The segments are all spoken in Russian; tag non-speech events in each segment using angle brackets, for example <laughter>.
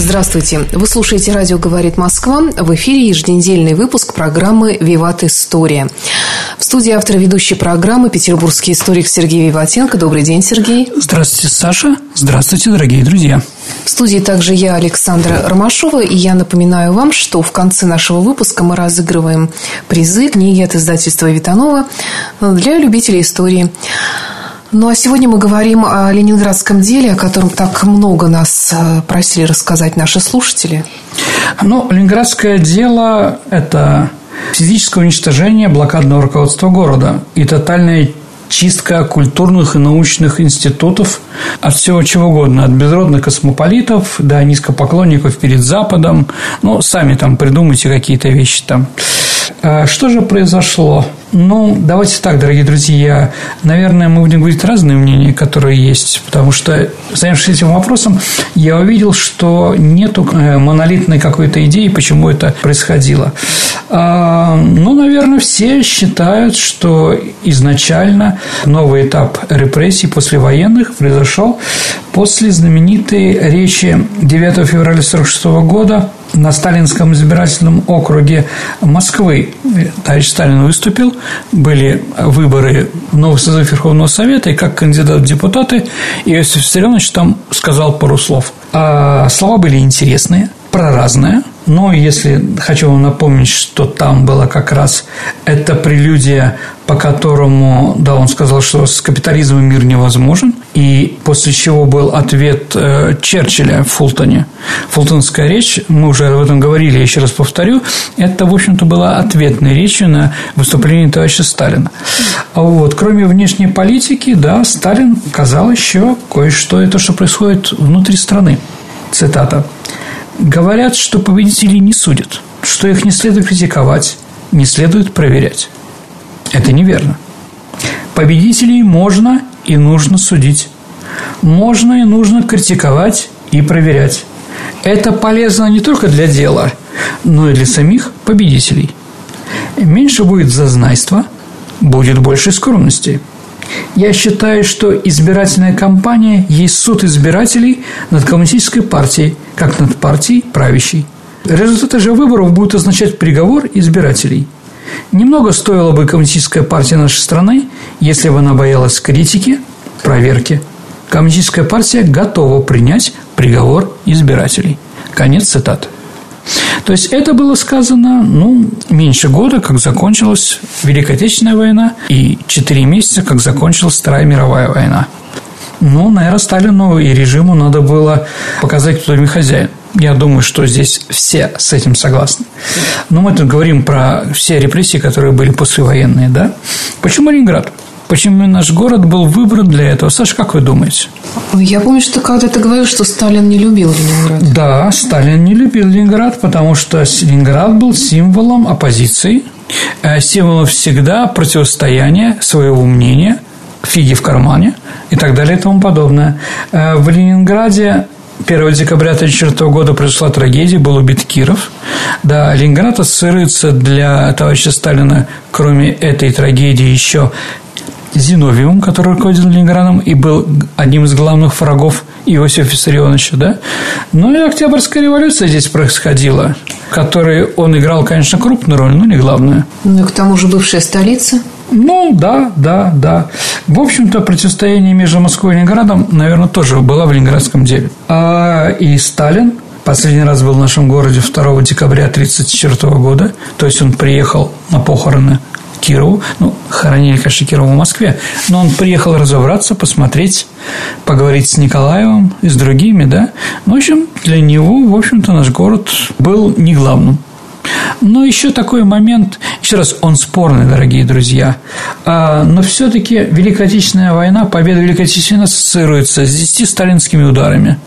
Здравствуйте. Вы слушаете «Радио говорит Москва». В эфире еженедельный выпуск программы «Виват История». В студии автор ведущей программы петербургский историк Сергей Виватенко. Добрый день, Сергей. Здравствуйте, Саша. Здравствуйте, дорогие друзья. В студии также я, Александра Ромашова, и я напоминаю вам, что в конце нашего выпуска мы разыгрываем призы, книги от издательства Витанова для любителей истории. Ну а сегодня мы говорим о ленинградском деле, о котором так много нас э, просили рассказать наши слушатели. Ну, ленинградское дело – это физическое уничтожение блокадного руководства города и тотальная чистка культурных и научных институтов от всего чего угодно, от безродных космополитов до низкопоклонников перед Западом. Ну, сами там придумайте какие-то вещи там. А что же произошло? Ну, давайте так, дорогие друзья. Наверное, мы будем говорить разные мнения, которые есть, потому что, занявшись этим вопросом, я увидел, что нету э, монолитной какой-то идеи, почему это происходило. А, ну, наверное, все считают, что изначально новый этап репрессий послевоенных произошел после знаменитой речи 9 февраля 1946 года на Сталинском избирательном округе Москвы. Товарищ Сталин выступил, были выборы нового созыва Верховного Совета, и как кандидат в депутаты Иосиф Виссарионович там сказал пару слов. А слова были интересные, проразные – но если хочу вам напомнить, что там была как раз эта прелюдия, по которому, да, он сказал, что с капитализмом мир невозможен, и после чего был ответ э, Черчилля в Фултоне. Фултонская речь, мы уже об этом говорили, я еще раз повторю, это, в общем-то, была ответной речью на выступление товарища Сталина. А вот, кроме внешней политики, да, Сталин сказал еще кое-что, это что происходит внутри страны. Цитата. Говорят, что победителей не судят, что их не следует критиковать, не следует проверять. Это неверно. Победителей можно и нужно судить. Можно и нужно критиковать и проверять. Это полезно не только для дела, но и для самих победителей. Меньше будет зазнайства, будет больше скромности – я считаю, что избирательная кампания есть суд избирателей над коммунистической партией, как над партией правящей. Результаты же выборов будут означать приговор избирателей. Немного стоила бы коммунистическая партия нашей страны, если бы она боялась критики, проверки. Коммунистическая партия готова принять приговор избирателей. Конец цитаты. То есть это было сказано, ну, меньше года, как закончилась Великая Отечественная война, и четыре месяца, как закончилась Вторая мировая война. Ну, наверное, Сталину и режиму надо было показать, кто им хозяин. Я думаю, что здесь все с этим согласны. Но мы тут говорим про все репрессии, которые были послевоенные, да? Почему Ленинград? Почему наш город был выбран для этого? Саша, как вы думаете? Я помню, что когда ты говорил, что Сталин не любил Ленинград. Да, Сталин не любил Ленинград, потому что Ленинград был символом оппозиции, э, символом всегда противостояния своего мнения, фиги в кармане и так далее и тому подобное. Э, в Ленинграде 1 декабря 1934 года произошла трагедия, был убит Киров. Да, Ленинград ассоциируется для товарища Сталина, кроме этой трагедии, еще Зиновьевым, который руководил Ленинградом и был одним из главных врагов Иосифа Виссарионовича, да? Ну и Октябрьская революция здесь происходила, в которой он играл, конечно, крупную роль, но не главную. Ну и к тому же бывшая столица. Ну, да, да, да. В общем-то, противостояние между Москвой и Ленинградом, наверное, тоже было в ленинградском деле. А и Сталин последний раз был в нашем городе 2 декабря 1934 года, то есть он приехал на похороны Кирову. Ну, хоронили, конечно, Кирова в Москве. Но он приехал разобраться, посмотреть, поговорить с Николаевым и с другими, да. Ну, в общем, для него, в общем-то, наш город был не главным. Но еще такой момент, еще раз, он спорный, дорогие друзья, а, но все-таки Великая Отечественная война, победа Великой Отечественной ассоциируется с 10 сталинскими ударами,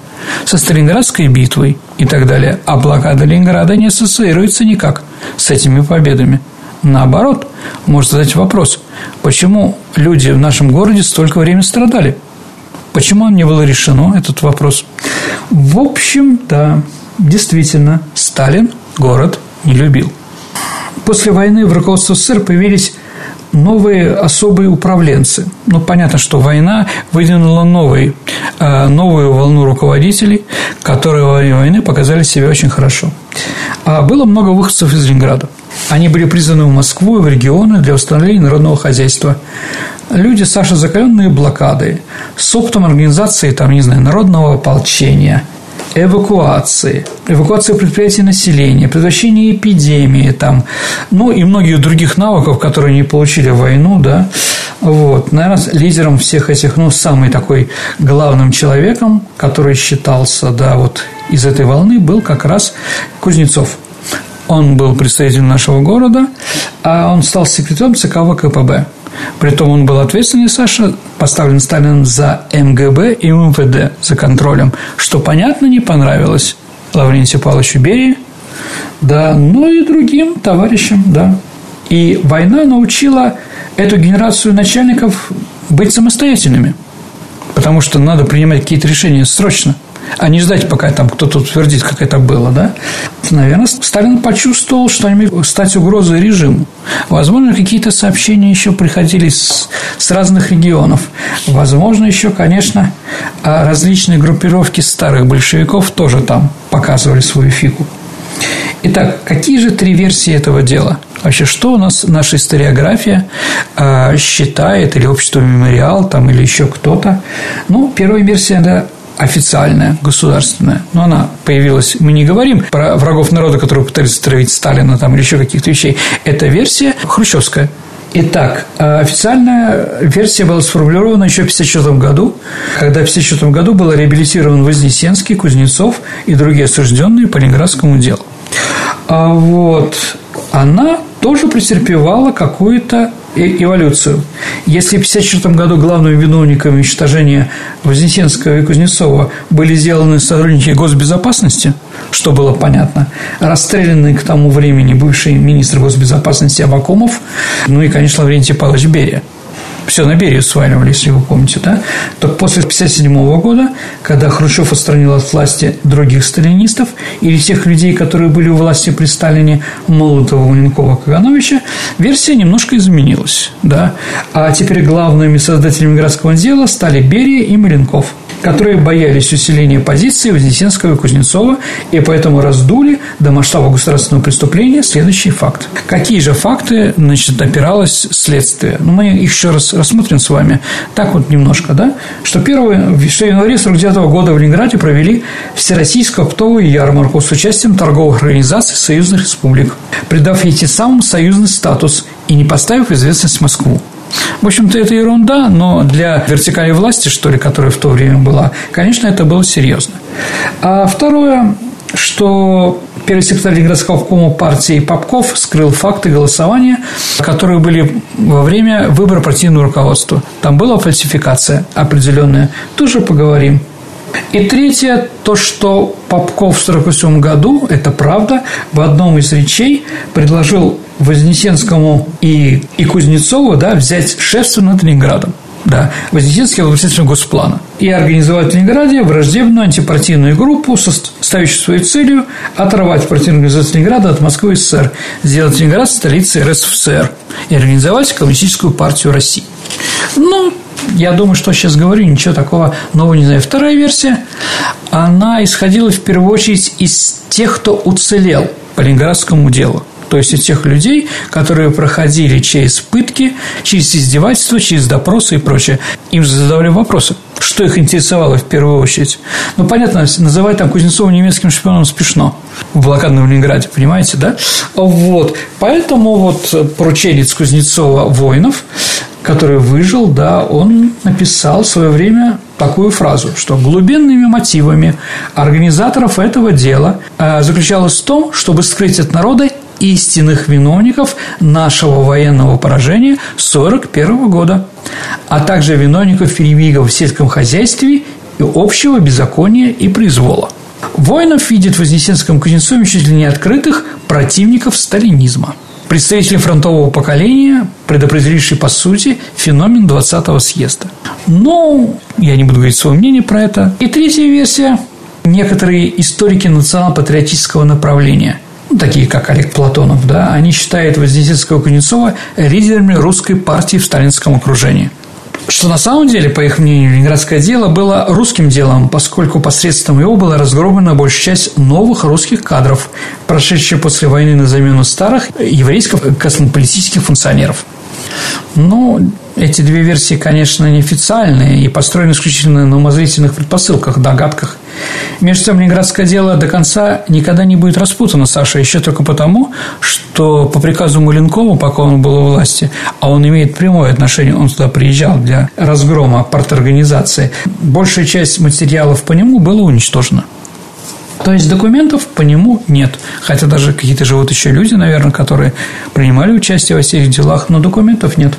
со Сталинградской битвой и так далее, а блокада Ленинграда не ассоциируется никак с этими победами. Наоборот, можно задать вопрос, почему люди в нашем городе столько времени страдали? Почему не было решено, этот вопрос? В общем, да, действительно, Сталин город не любил. После войны в руководстве СССР появились новые особые управленцы. Ну, понятно, что война выдвинула новый, э, новую волну руководителей, которые во время войны показали себя очень хорошо. А было много выходцев из Ленинграда. Они были призваны в Москву и в регионы для восстановления народного хозяйства. Люди, Саша, закаленные блокады, с опытом организации, там, не знаю, народного ополчения – эвакуации, эвакуации предприятий населения, предотвращение эпидемии, там, ну и многих других навыков, которые они получили в войну, да, вот, наверное, лидером всех этих, ну, самый такой главным человеком, который считался, да, вот из этой волны, был как раз Кузнецов. Он был представителем нашего города, а он стал секретарем ЦК ВКПБ. Притом он был ответственный, Саша, поставлен Сталином за МГБ и МВД, за контролем, что, понятно, не понравилось Лаврентию Павловичу Берии, да, но и другим товарищам, да. И война научила эту генерацию начальников быть самостоятельными, потому что надо принимать какие-то решения срочно – а не ждать, пока там кто-то утвердит, как это было, да? Наверное, Сталин почувствовал, что они стать угрозой режиму. Возможно, какие-то сообщения еще приходили с, с разных регионов. Возможно, еще, конечно, а различные группировки старых большевиков тоже там показывали свою фигу. Итак, какие же три версии этого дела? Вообще, что у нас наша историография э, считает, или общество мемориал, там, или еще кто-то? Ну, первая версия, да, официальная, государственная, но она появилась, мы не говорим про врагов народа, которые пытались стравить Сталина там, или еще каких-то вещей, это версия хрущевская. Итак, официальная версия была сформулирована еще в 1954 году, когда в 1954 году был реабилитирован Вознесенский, Кузнецов и другие осужденные по Ленинградскому делу. А вот она тоже претерпевала какую-то эволюцию. Если в 1954 году главными виновниками уничтожения Вознесенского и Кузнецова были сделаны сотрудники госбезопасности, что было понятно, расстрелянный к тому времени бывший министр госбезопасности Абакумов, ну и, конечно, Лаврентий Павлович Берия – все на Берию сваливали, если вы помните, да, то после 1957 года, когда Хрущев отстранил от власти других сталинистов или тех людей, которые были у власти при Сталине, Молотова, Маленкова, Кагановича, версия немножко изменилась, да, а теперь главными создателями городского дела стали Берия и Маленков – которые боялись усиления позиции Вознесенского и Кузнецова и поэтому раздули до масштаба государственного преступления следующий факт. Какие же факты значит, опиралось следствие? Ну, мы их еще раз рассмотрим с вами. Так вот немножко, да? Что первое, что в январе 49 года в Ленинграде провели Всероссийскую оптовую ярмарку с участием торговых организаций союзных республик, придав ей тем самым союзный статус и не поставив известность Москву. В общем-то, это ерунда, но для вертикали власти, что ли, которая в то время была, конечно, это было серьезно. А второе, что первый секретарь обкома партии Попков скрыл факты голосования, которые были во время выбора партийного руководства. Там была фальсификация определенная. Тоже поговорим. И третье, то, что Попков в 1948 году, это правда, в одном из речей предложил Вознесенскому и, и Кузнецову да, взять шефство над Ленинградом. Да, был председателем Госплана. И организовать в Ленинграде враждебную антипартийную группу, ставящую своей целью оторвать партийную организацию Ленинграда от Москвы и СССР, сделать Ленинград столицей РСФСР и организовать коммунистическую партию России. Ну, я думаю, что сейчас говорю, ничего такого нового не знаю. Вторая версия, она исходила в первую очередь из тех, кто уцелел по Ленинградскому делу то есть из тех людей, которые проходили через пытки, через издевательства, через допросы и прочее. Им задавали вопросы, что их интересовало в первую очередь. Ну, понятно, называть там Кузнецова немецким шпионом смешно в блокадном Ленинграде, понимаете, да? Вот, поэтому вот порученец Кузнецова Воинов который выжил, да, он написал в свое время такую фразу, что глубинными мотивами организаторов этого дела э, заключалось в том, чтобы скрыть от народа истинных виновников нашего военного поражения 1941 года, а также виновников перевигов в сельском хозяйстве и общего беззакония и произвола. Воинов видит в Вознесенском Кузнецове чуть ли не открытых противников сталинизма. Представители фронтового поколения, предопределившие, по сути, феномен 20-го съезда. Но я не буду говорить свое мнение про это. И третья версия – некоторые историки национал-патриотического направления – ну, такие как Олег Платонов, да, они считают Вознесенского Кузнецова лидерами русской партии в сталинском окружении – что на самом деле, по их мнению, Ленинградское дело было русским делом, поскольку посредством его была разгромлена большая часть новых русских кадров, прошедших после войны на замену старых еврейских космополитических функционеров. Ну, эти две версии, конечно, неофициальные и построены исключительно на умозрительных предпосылках, догадках. Между тем, Ленинградское дело до конца никогда не будет распутано, Саша, еще только потому, что по приказу Маленкова, пока он был у власти, а он имеет прямое отношение, он туда приезжал для разгрома парторганизации, большая часть материалов по нему была уничтожена. То есть документов по нему нет. Хотя даже какие-то живут еще люди, наверное, которые принимали участие во всех делах, но документов нет.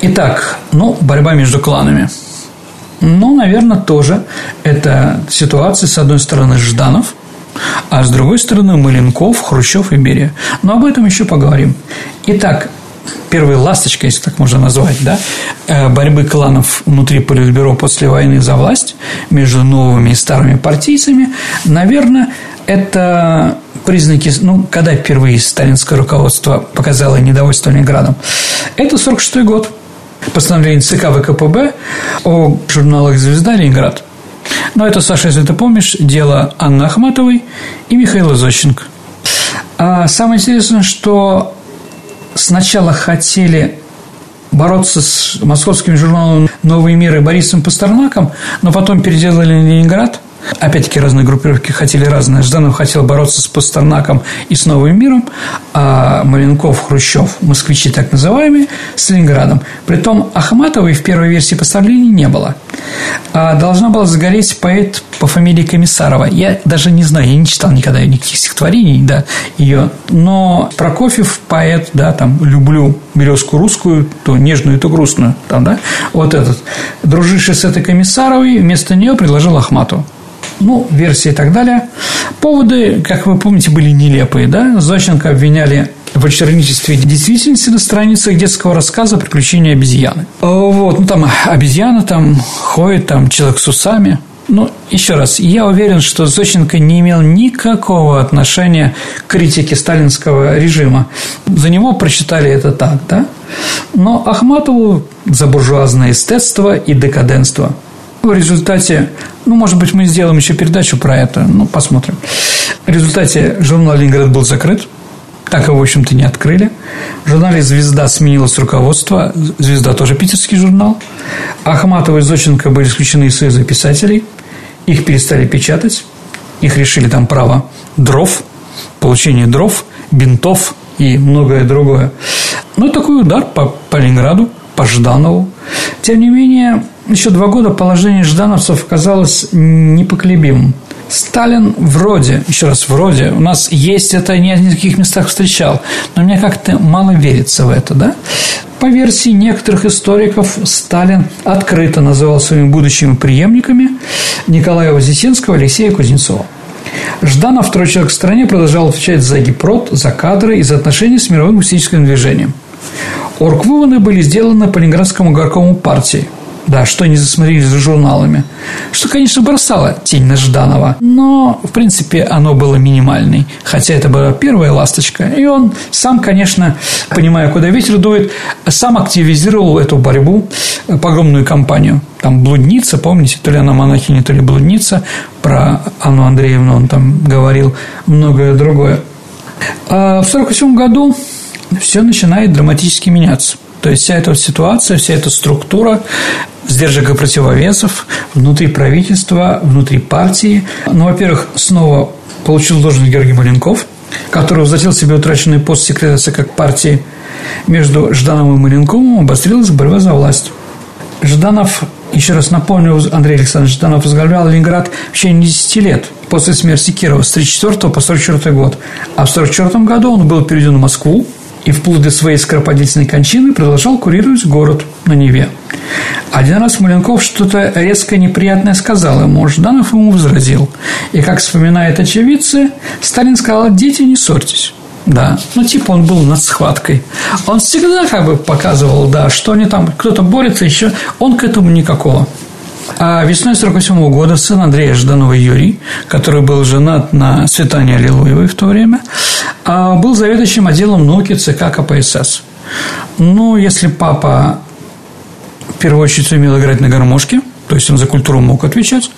Итак, ну, борьба между кланами. Ну, наверное, тоже это ситуация, с одной стороны, Жданов, а с другой стороны, Маленков, Хрущев и Берия. Но об этом еще поговорим. Итак, первая ласточка, если так можно назвать, да, э, борьбы кланов внутри Политбюро после войны за власть между новыми и старыми партийцами, наверное, это признаки, ну, когда впервые сталинское руководство показало недовольство Ленинградом, это 46 год – постановление ЦК ВКПБ о журналах «Звезда» Ленинград. Но это, Саша, если ты помнишь, дело Анны Ахматовой и Михаила Зощенко. А самое интересное, что сначала хотели бороться с московским журналом «Новый мир» и Борисом Пастернаком, но потом переделали Ленинград – Опять-таки разные группировки хотели разное. Жданов хотел бороться с Пастернаком и с Новым миром, а Маленков, Хрущев, москвичи так называемые, с Ленинградом. Притом Ахматовой в первой версии поставления не было. А должна была загореть поэт по фамилии Комиссарова. Я даже не знаю, я не читал никогда никаких стихотворений, да, ее. Но Прокофьев поэт, да, там, люблю березку русскую, то нежную, то грустную, там, да, вот этот. Друживший с этой Комиссаровой, вместо нее предложил Ахмату ну, версии и так далее. Поводы, как вы помните, были нелепые, да? Зощенко обвиняли в очернительстве действительности на страницах детского рассказа «Приключения обезьяны». Вот, ну, там обезьяна там ходит, там человек с усами. Ну, еще раз, я уверен, что Зощенко не имел никакого отношения к критике сталинского режима. За него прочитали это так, да? Но Ахматову за буржуазное эстетство и декаденство – в результате, ну, может быть, мы сделаем еще передачу про это, ну, посмотрим. В результате журнал «Ленинград» был закрыт, так его, в общем-то, не открыли. В журнале «Звезда» сменилось руководство. «Звезда» тоже питерский журнал. Ахматова и Зощенко были исключены из Союза писателей. Их перестали печатать. Их решили там право дров, получение дров, бинтов и многое другое. Ну, такой удар по, по Ленинграду, по Жданову. Тем не менее, еще два года положение ждановцев казалось непоколебимым. Сталин вроде, еще раз, вроде, у нас есть это, не в никаких местах встречал, но мне как-то мало верится в это, да? По версии некоторых историков, Сталин открыто называл своими будущими преемниками Николая Вознесенского Алексея Кузнецова. Жданов, второй человек в стране, продолжал отвечать за гипрод, за кадры и за отношения с мировым гуманистическим движением. Оргвыводы были сделаны по Ленинградскому горкому партии – да, что они засмотрелись за журналами. Что, конечно, бросало тень на Жданова. Но, в принципе, оно было минимальной. Хотя это была первая ласточка. И он сам, конечно, понимая, куда ветер дует, сам активизировал эту борьбу, погромную кампанию. Там блудница, помните, то ли она монахиня, то ли блудница. Про Анну Андреевну он там говорил многое другое. А в 1947 году все начинает драматически меняться. То есть вся эта ситуация, вся эта структура сдержек и противовесов внутри правительства, внутри партии. Ну, во-первых, снова получил должность Георгий Маленков, который возвратил себе утраченный пост секретаря ЦК партии. Между Ждановым и Маленковым обострилась борьба за власть. Жданов, еще раз напомню, Андрей Александрович Жданов возглавлял Ленинград в течение 10 лет. после смерти Кирова с 34 по 44 год. А в 44 году он был переведен в Москву и вплоть до своей скоропалительной кончины продолжал курировать город на Неве. Один раз Маленков что-то резко неприятное сказал ему, Жданов ему возразил. И, как вспоминают очевидцы, Сталин сказал, дети, не ссорьтесь. Да, ну типа он был над схваткой. Он всегда как бы показывал, да, что они там, кто-то борется еще, он к этому никакого. А весной 1948 года сын Андрея Жданова Юрий, который был женат на Светане Аллилуевой в то время, а, был заведующим отделом науки ЦК КПСС. Ну, если папа в первую очередь умел играть на гармошке, то есть он за культуру мог отвечать,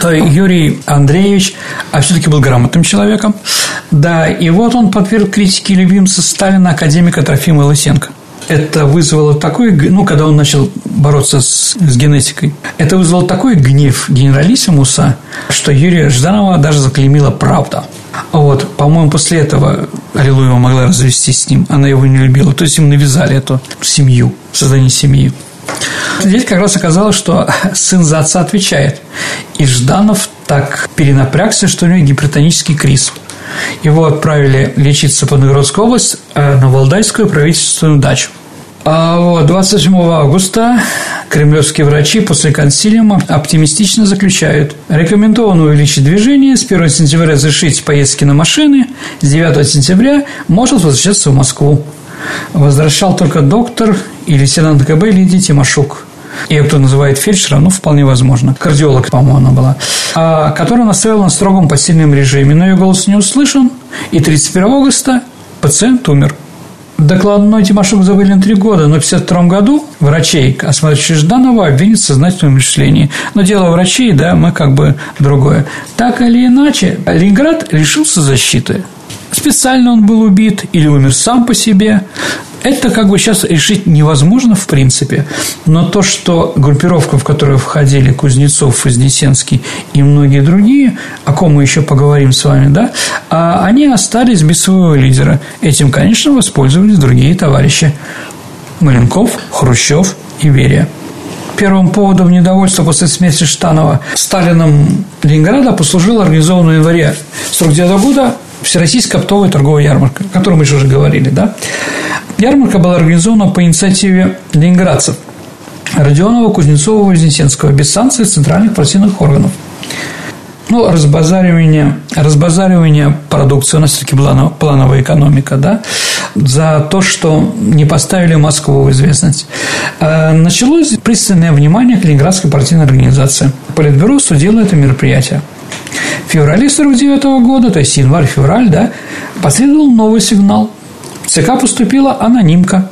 то Юрий Андреевич а все-таки был грамотным человеком. Да, и вот он подверг критике любимца Сталина академика Трофима Лысенко – это вызвало такой, ну, когда он начал бороться с, с генетикой, это вызвало такой гнев генералиссимуса, что Юрия Жданова даже заклеймила правда. Вот, по-моему, после этого Аллилуева могла развестись с ним, она его не любила, то есть им навязали эту семью, создание семьи. Здесь как раз оказалось, что сын за отца отвечает. И Жданов так перенапрягся, что у него гипертонический криз – его отправили лечиться по Новгородскую область э, на Валдайскую правительственную дачу. А вот 27 августа кремлевские врачи после консилиума оптимистично заключают. Рекомендовано увеличить движение, с 1 сентября разрешить поездки на машины, с 9 сентября может возвращаться в Москву. Возвращал только доктор и лейтенант КБ Лидия Тимошук ее кто называет фельдшером, ну, вполне возможно. Кардиолог, по-моему, она была. А, которая настояла на строгом постельном режиме, но ее голос не услышан, и 31 августа пациент умер. Докладной Тимошук забыли на три года, но в 1952 году врачей, осмотревших Жданова, обвинят в сознательном умершлении. Но дело врачей, да, мы как бы другое. Так или иначе, Ленинград лишился защиты. Специально он был убит или умер сам по себе. Это как бы сейчас решить невозможно в принципе, но то, что группировка, в которую входили Кузнецов, Вознесенский и многие другие, о ком мы еще поговорим с вами, да, а они остались без своего лидера. Этим, конечно, воспользовались другие товарищи. Маленков, Хрущев и Берия. Первым поводом недовольства после смерти Штанова Сталином Ленинграда послужила организованная в январе 1949 года Всероссийская оптовая торговая ярмарка, о которой мы еще уже говорили, да. Ярмарка была организована по инициативе ленинградцев Родионова, Кузнецова, Вознесенского без санкций центральных партийных органов. Ну, разбазаривание, разбазаривание продукции, у нас все-таки плановая экономика, да, за то, что не поставили Москву в известность. Э, началось пристальное внимание к Ленинградской партийной организации. Политбюро судило это мероприятие. В феврале 1949 года, то есть январь-февраль, да, последовал новый сигнал. В ЦК поступила анонимка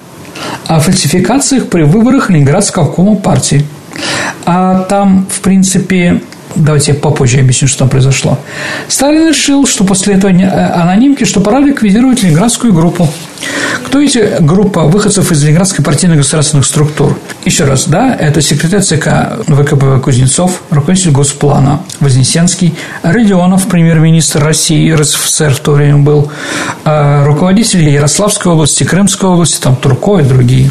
о фальсификациях при выборах Ленинградского кома партии. А там, в принципе, Давайте я попозже объясню, что там произошло. Сталин решил, что после этого э, анонимки, что пора ликвидировать ленинградскую группу. Кто эти группа выходцев из Ленинградской партийных государственных структур? Еще раз, да, это секретарь ЦК ВКПБ Кузнецов, руководитель Госплана Вознесенский, Родионов, премьер-министр России, РСФСР в то время был, а руководители Ярославской области, Крымской области, там Турко и другие.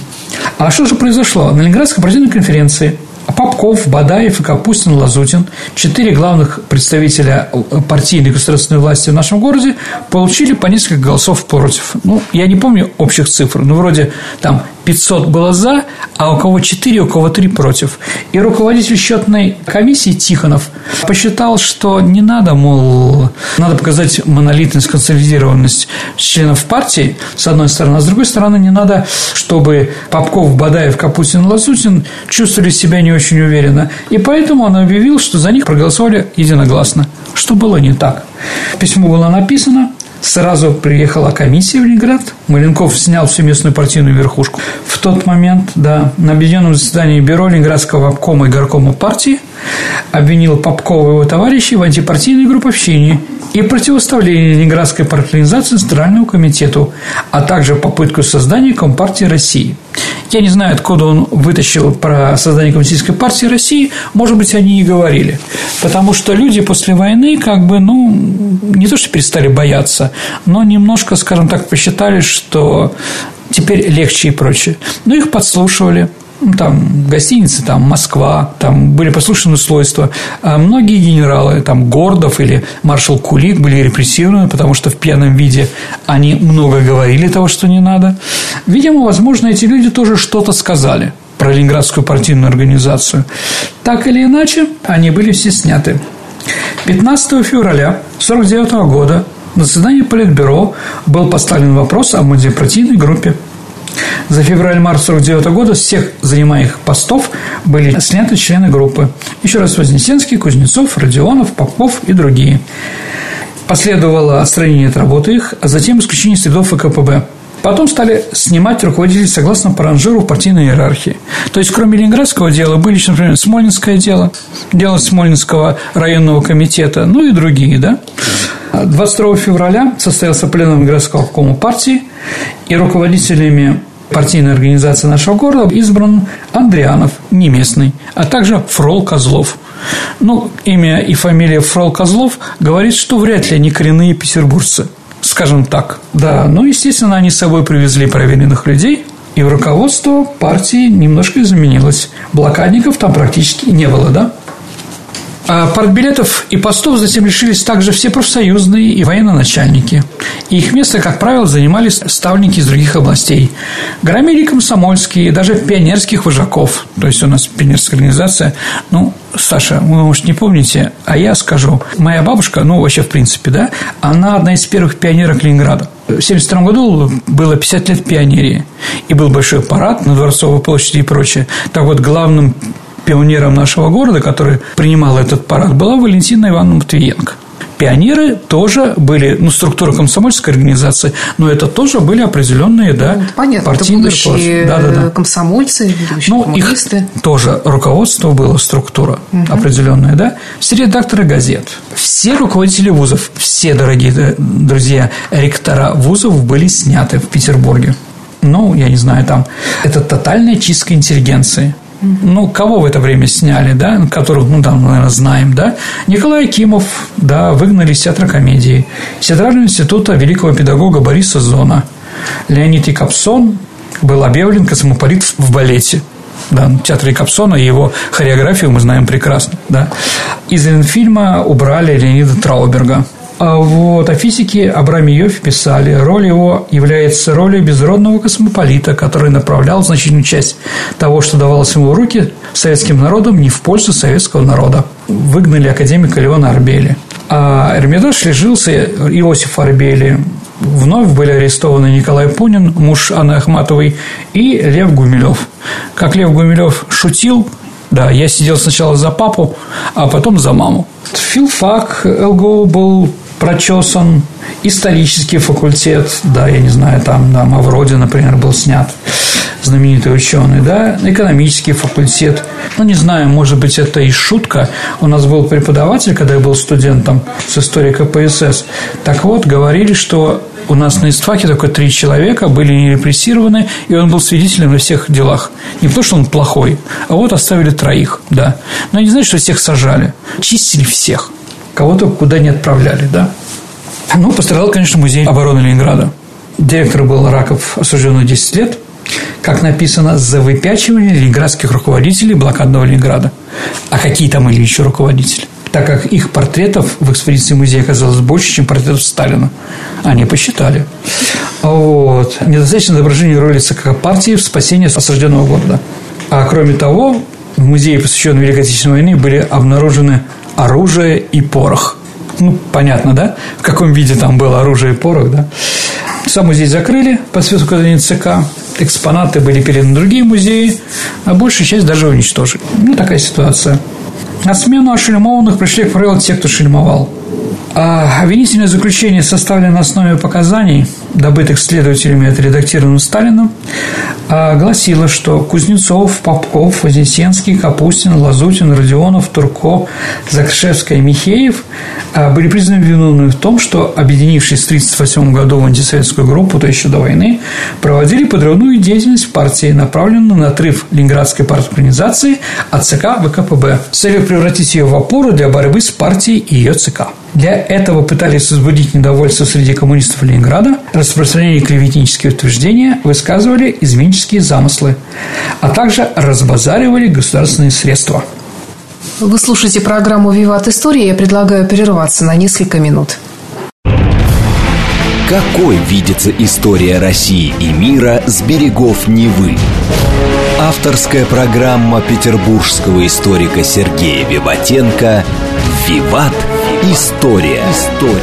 А что же произошло? На Ленинградской партийной конференции – Попков, Бадаев и Капустин, Лазутин, четыре главных представителя партийной государственной власти в нашем городе, получили по несколько голосов против. Ну, я не помню общих цифр, но вроде там 500 было за, а у кого 4, у кого 3 против. И руководитель счетной комиссии Тихонов посчитал, что не надо, мол, надо показать монолитность, консолидированность членов партии, с одной стороны, а с другой стороны, не надо, чтобы Попков, Бадаев, Капустин, Лазутин чувствовали себя не очень уверенно. И поэтому он объявил, что за них проголосовали единогласно, что было не так. Письмо было написано, Сразу приехала комиссия в Ленинград. Маленков снял всю местную партийную верхушку. В тот момент, да, на объединенном заседании бюро Ленинградского обкома и горкома партии обвинил Попкова и его товарищей в антипартийной групповщении и противоставлении Ленинградской партиизации Центральному комитету, а также попытку создания Компартии России. Я не знаю, откуда он вытащил про создание Коммунистической партии России, может быть, они и говорили. Потому что люди после войны как бы, ну, не то, что перестали бояться, но немножко, скажем так, посчитали, что теперь легче и прочее. Но их подслушивали, Ну, там гостиницы, там Москва, там были послушаны условия. А многие генералы, там Гордов или маршал Кулик были репрессированы, потому что в пьяном виде они много говорили того, что не надо. Видимо, возможно, эти люди тоже что-то сказали про Ленинградскую партийную организацию. Так или иначе, они были все сняты. 15 февраля 1949 года на заседании Политбюро был поставлен вопрос о мультипартийной группе. За февраль-март 49 года с всех занимаемых постов были сняты члены группы. Еще раз Вознесенский, Кузнецов, Родионов, Попов и другие. Последовало отстранение от работы их, а затем исключение следов ВКПБ. Потом стали снимать руководителей согласно в партийной иерархии. То есть, кроме Ленинградского дела, были еще, например, Смольнинское дело, дело Смольнинского районного комитета, ну и другие, да. 22 февраля состоялся пленум городского обкома партии, и руководителями партийной организации нашего города избран Андрианов, не местный, а также Фрол Козлов. Ну, имя и фамилия Фрол Козлов говорит, что вряд ли они коренные петербуржцы – скажем так. Да, ну, естественно, они с собой привезли проверенных людей, и руководство партии немножко изменилось. Блокадников там практически не было, да? А партбилетов и постов затем лишились также все профсоюзные и военно-начальники. И их место, как правило, занимали ставники из других областей. Громили комсомольские, даже пионерских вожаков. То есть, у нас пионерская организация, ну, Саша, вы, может, не помните, а я скажу. Моя бабушка, ну, вообще, в принципе, да, она одна из первых пионерок Ленинграда. В 1972 году было 50 лет пионерии, и был большой парад на Дворцовой площади и прочее. Так вот, главным пионером нашего города, который принимал этот парад, была Валентина Ивановна Матвиенко. Пионеры тоже были, ну, структура комсомольской организации, но это тоже были определенные, да, ну, Понятно, партийные это будущие да, да, да. комсомольцы, будущие ну, коммунисты. Их тоже руководство было, структура угу. определенная, да. Все редакторы газет, все руководители вузов, все, дорогие друзья, ректора вузов были сняты в Петербурге ну, я не знаю, там, это тотальная чистка интеллигенции. Ну, кого в это время сняли, да, которых, ну, там, наверное, знаем, да? Николай Акимов, да, выгнали из театра комедии, из театрального института великого педагога Бориса Зона. Леонид Якобсон был объявлен космополит в балете. Да, театр Якобсона и его хореографию мы знаем прекрасно. Да. Из фильма убрали Леонида Трауберга. А вот, а физики Абрам Йофф писали, роль его является ролью безродного космополита, который направлял значительную часть того, что давалось ему в руки советским народом, не в пользу советского народа. Выгнали академика Леона Арбели. А Эрмитаж лишился Иосифа Арбели. Вновь были арестованы Николай Пунин, муж Анны Ахматовой, и Лев Гумилев. Как Лев Гумилев шутил, да, я сидел сначала за папу, а потом за маму. Филфак ЛГУ был прочесан, исторический факультет, да, я не знаю, там, да, Мавроди, например, был снят, знаменитый ученый, да, экономический факультет, ну, не знаю, может быть, это и шутка, у нас был преподаватель, когда я был студентом с истории КПСС, так вот, говорили, что у нас на истфаке только три человека были не репрессированы, и он был свидетелем во всех делах. Не потому, что он плохой, а вот оставили троих, да. Но не значит, что всех сажали. Чистили всех кого-то куда не отправляли, да. Ну, пострадал, конечно, музей обороны Ленинграда. Директор был Раков, осужден на 10 лет, как написано, за выпячивание ленинградских руководителей блокадного Ленинграда. А какие там были еще руководители? Так как их портретов в экспозиции музея оказалось больше, чем портретов Сталина. Они посчитали. Вот. Недостаточно изображение роли ЦК партии в спасении осажденного города. А кроме того, в музее, посвященном Великой Отечественной войне, были обнаружены оружие и порох. Ну, понятно, да? В каком виде там было оружие и порох, да? Сам музей закрыли по свету указания ЦК. Экспонаты были переданы в другие музеи, а большую часть даже уничтожили. Ну, такая ситуация. На смену ошельмованных пришли, как правило, те, кто шельмовал. А обвинительное заключение составлено на основе показаний, добытых следователями отредактированным Сталином, а, гласило, что Кузнецов, Попков, Вознесенский, Капустин, Лазутин, Родионов, Турко, Закшевская Михеев а, были признаны виновными в том, что, объединившись в 1938 году в антисоветскую группу, то еще до войны, проводили подрывную деятельность в партии, направленную на отрыв Ленинградской парторганизации от ЦК ВКПБ с целью превратить ее в опору для борьбы с партией и ее ЦК. Для этого пытались возбудить недовольство среди коммунистов Ленинграда, распространяли клеветнические утверждения, высказывали изменческие замыслы, а также разбазаривали государственные средства. Вы слушаете программу «Виват История». Я предлагаю прерваться на несколько минут. Какой видится история России и мира с берегов Невы? Авторская программа петербургского историка Сергея Виватенко «Виват. История». История.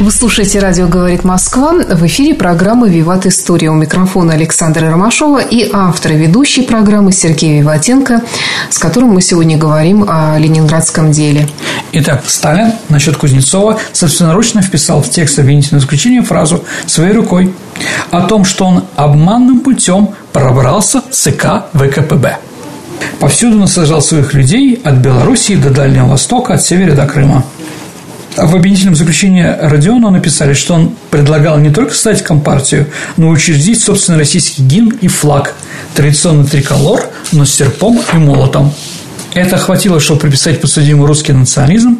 Вы слушаете «Радио говорит Москва». В эфире программа «Виват История». У микрофона Александра Ромашова и автор ведущей программы Сергей Виватенко, с которым мы сегодня говорим о ленинградском деле. Итак, Сталин насчет Кузнецова собственноручно вписал в текст обвинительного заключения фразу своей рукой о том, что он обманным путем пробрался в ЦК ВКПБ. Повсюду насажал своих людей от Белоруссии до Дальнего Востока, от севера до Крыма. В обвинительном заключении Родиона написали, что он предлагал не только создать компартию, но и учредить собственный российский гимн и флаг, традиционный триколор, но с серпом и молотом. Это хватило, чтобы приписать подсудимому русский национализм,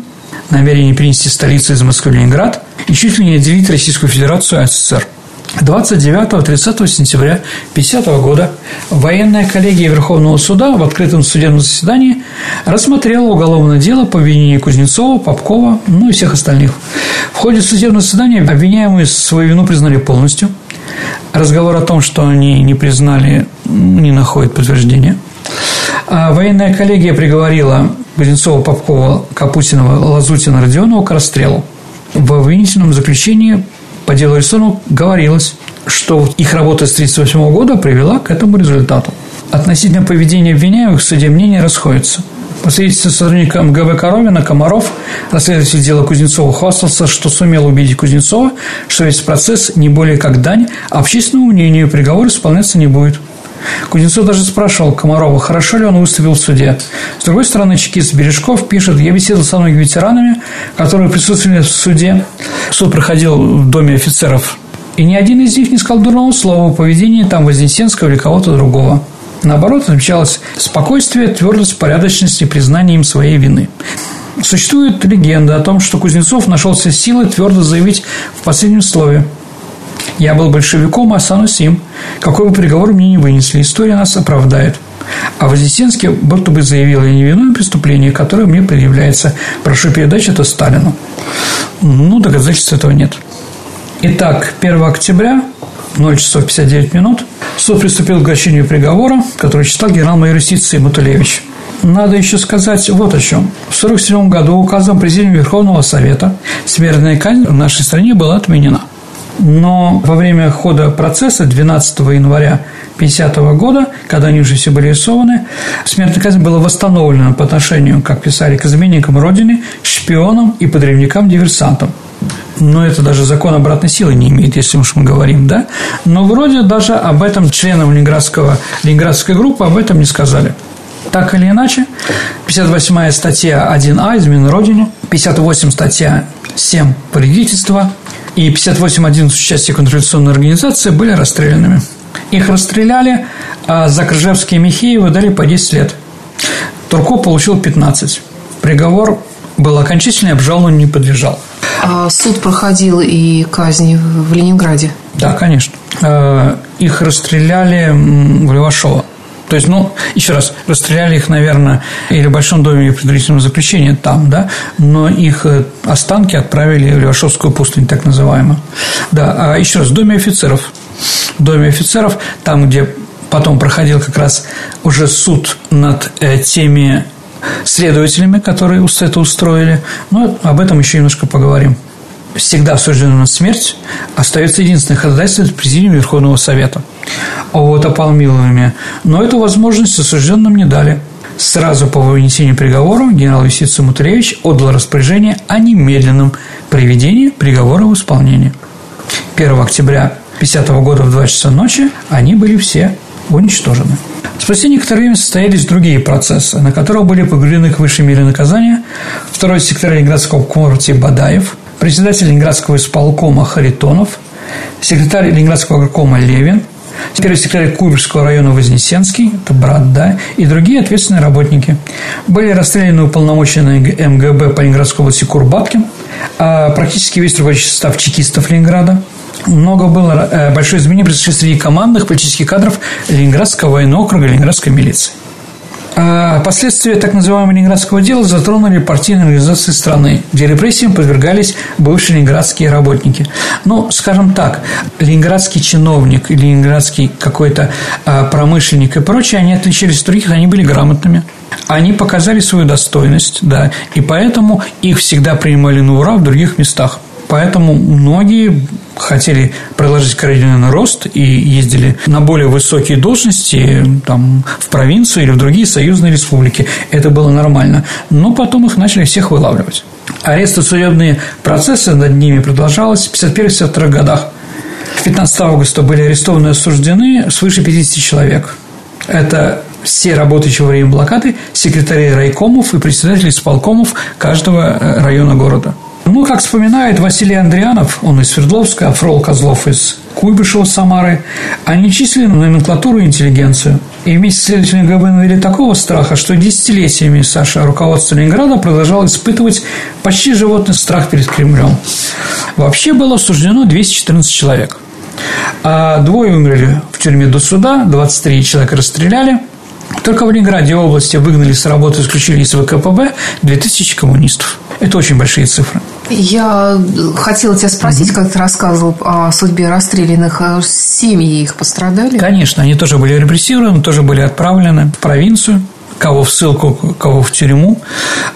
намерение перенести столицу из Москвы в Ленинград и чуть ли не отделить Российскую Федерацию от СССР. 29-30 сентября 1950 года военная коллегия Верховного суда в открытом судебном заседании рассмотрела уголовное дело по обвинению Кузнецова, Попкова, ну и всех остальных. В ходе судебного заседания обвиняемые свою вину признали полностью. Разговор о том, что они не признали, не находит подтверждения. А военная коллегия приговорила Кузнецова, Попкова, Капустинова, Лазутина, Родионова к расстрелу. В обвинительном заключении по делу Арестовного говорилось, что их работа с 1938 года привела к этому результату. Относительно поведения обвиняемых в суде мнения расходятся. По свидетельству сотрудника МГБ Коровина, Комаров, расследователь дела Кузнецова, хвастался, что сумел убедить Кузнецова, что весь процесс не более как дань, а общественному мнению приговор исполняться не будет – Кузнецов даже спрашивал Комарова, хорошо ли он выступил в суде. С другой стороны, чекист Бережков пишет, я беседовал со многими ветеранами, которые присутствовали в суде. Суд проходил в доме офицеров. И ни один из них не сказал дурного слова о поведении там Вознесенского или кого-то другого. Наоборот, отмечалось спокойствие, твердость, порядочность и признание им своей вины. Существует легенда о том, что Кузнецов нашелся силы твердо заявить в последнем слове – я был большевиком, а останусь им. Какой бы приговор мне не вынесли, история нас оправдает. А Вознесенский будто бы заявил, я невиновен преступление, которое мне предъявляется. Прошу передать это Сталину. Ну, доказательств этого нет. Итак, 1 октября 0 часов 59 минут суд приступил к гощению приговора, который читал генерал-майор юстиции Матулевич. Надо еще сказать вот о чем. В 1947 году указом Президиума Верховного Совета смертная казнь в нашей стране была отменена. Но во время хода процесса 12 января 50 года, когда они уже все были рисованы, смертная казнь была восстановлена по отношению, как писали, к изменникам Родины, шпионам и подрывникам-диверсантам. Но это даже закон обратной силы не имеет, если уж мы говорим, да? Но вроде даже об этом членам Ленинградского, Ленинградской группы об этом не сказали. Так или иначе, 58 статья 1А «Измена Родине», 58 статья 7 «Вредительство», и 58-11 участие контрреволюционной организации были расстрелянными. Их расстреляли, а за Крыжевские и Михеева дали по 10 лет. Турко получил 15. Приговор был окончательный, обжалованию не подлежал. А суд проходил и казни в Ленинграде? Да, конечно. А, их расстреляли в Левашово. То есть, ну, еще раз, расстреляли их, наверное, или в Большом доме предварительного заключения там, да, но их э, останки отправили в Левашовскую пустынь, так называемую. Да, а еще раз, в доме офицеров. В доме офицеров, там, где потом проходил как раз уже суд над э, теми следователями, которые это устроили. Но об этом еще немножко поговорим всегда осуждена на смерть, остается единственное ходатайство Президиума Верховного Совета вот о помиловании. Но эту возможность осужденным не дали. Сразу по вынесению приговора генерал юстиции Мутаревич отдал распоряжение о немедленном приведении приговора в исполнение. 1 октября 50 года в 2 часа ночи они были все уничтожены. Спустя некоторое время состоялись другие процессы, на которых были погружены к высшей мере наказания второй секретарь Ленинградского комитета Бадаев, председатель Ленинградского исполкома Харитонов, секретарь Ленинградского горкома Левин, первый секретарь Куйбышевского района Вознесенский, это брат, да, и другие ответственные работники. Были расстреляны уполномоченные МГБ по Ленинградской области Курбаткин, а практически весь рабочий состав чекистов Ленинграда, много было э, большое изменение произошло среди командных политических кадров Ленинградского военного округа Ленинградской милиции. А последствия так называемого ленинградского дела затронули партийные организации страны, где репрессиям подвергались бывшие ленинградские работники. Ну, скажем так, ленинградский чиновник, ленинградский какой-то а, промышленник и прочее, они отличались от других, они были грамотными. Они показали свою достойность, да, и поэтому их всегда принимали на ура в других местах. Поэтому многие хотели продолжить карьерный рост и ездили на более высокие должности там, в провинцию или в другие союзные республики. Это было нормально. Но потом их начали всех вылавливать. Аресты судебные процессы над ними продолжались в 51-52 годах. 15 августа были арестованы и осуждены свыше 50 человек. Это все работающие во время блокады, секретари райкомов и председатели исполкомов каждого э, района города. Ну, как вспоминает Василий Андрианов, он из Свердловска, а Фрол Козлов из Куйбышева, Самары, они числили номенклатуру и интеллигенцию. И вместе с следователями ГБ навели такого страха, что десятилетиями Саша руководство Ленинграда продолжало испытывать почти животный страх перед Кремлем. Вообще было осуждено 214 человек. А двое умерли в тюрьме до суда, 23 человека расстреляли. Только в Ленинграде области выгнали с работы, исключили из ВКПБ 2000 коммунистов. Это очень большие цифры. Я хотела тебя спросить, угу. как ты рассказывал о судьбе расстрелянных, а семьи их пострадали? Конечно, они тоже были репрессированы, тоже были отправлены в провинцию кого в ссылку, кого в тюрьму,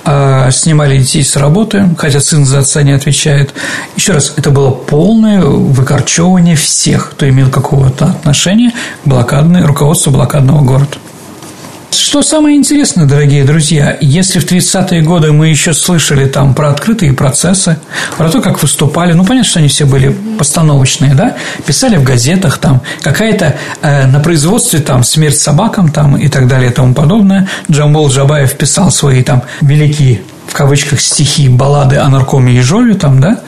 а, снимали детей с работы, хотя сын за отца не отвечает. Еще раз, это было полное выкорчевывание всех, кто имел какого-то отношения к блокадной, руководству блокадного города. Что самое интересное, дорогие друзья, если в 30-е годы мы еще слышали там про открытые процессы, про то, как выступали, ну, понятно, что они все были постановочные, да, писали в газетах там, какая-то э, на производстве там смерть собакам там и так далее и тому подобное. Джамбол Джабаев писал свои там великие в кавычках стихи, баллады о наркоме Ежове там, да,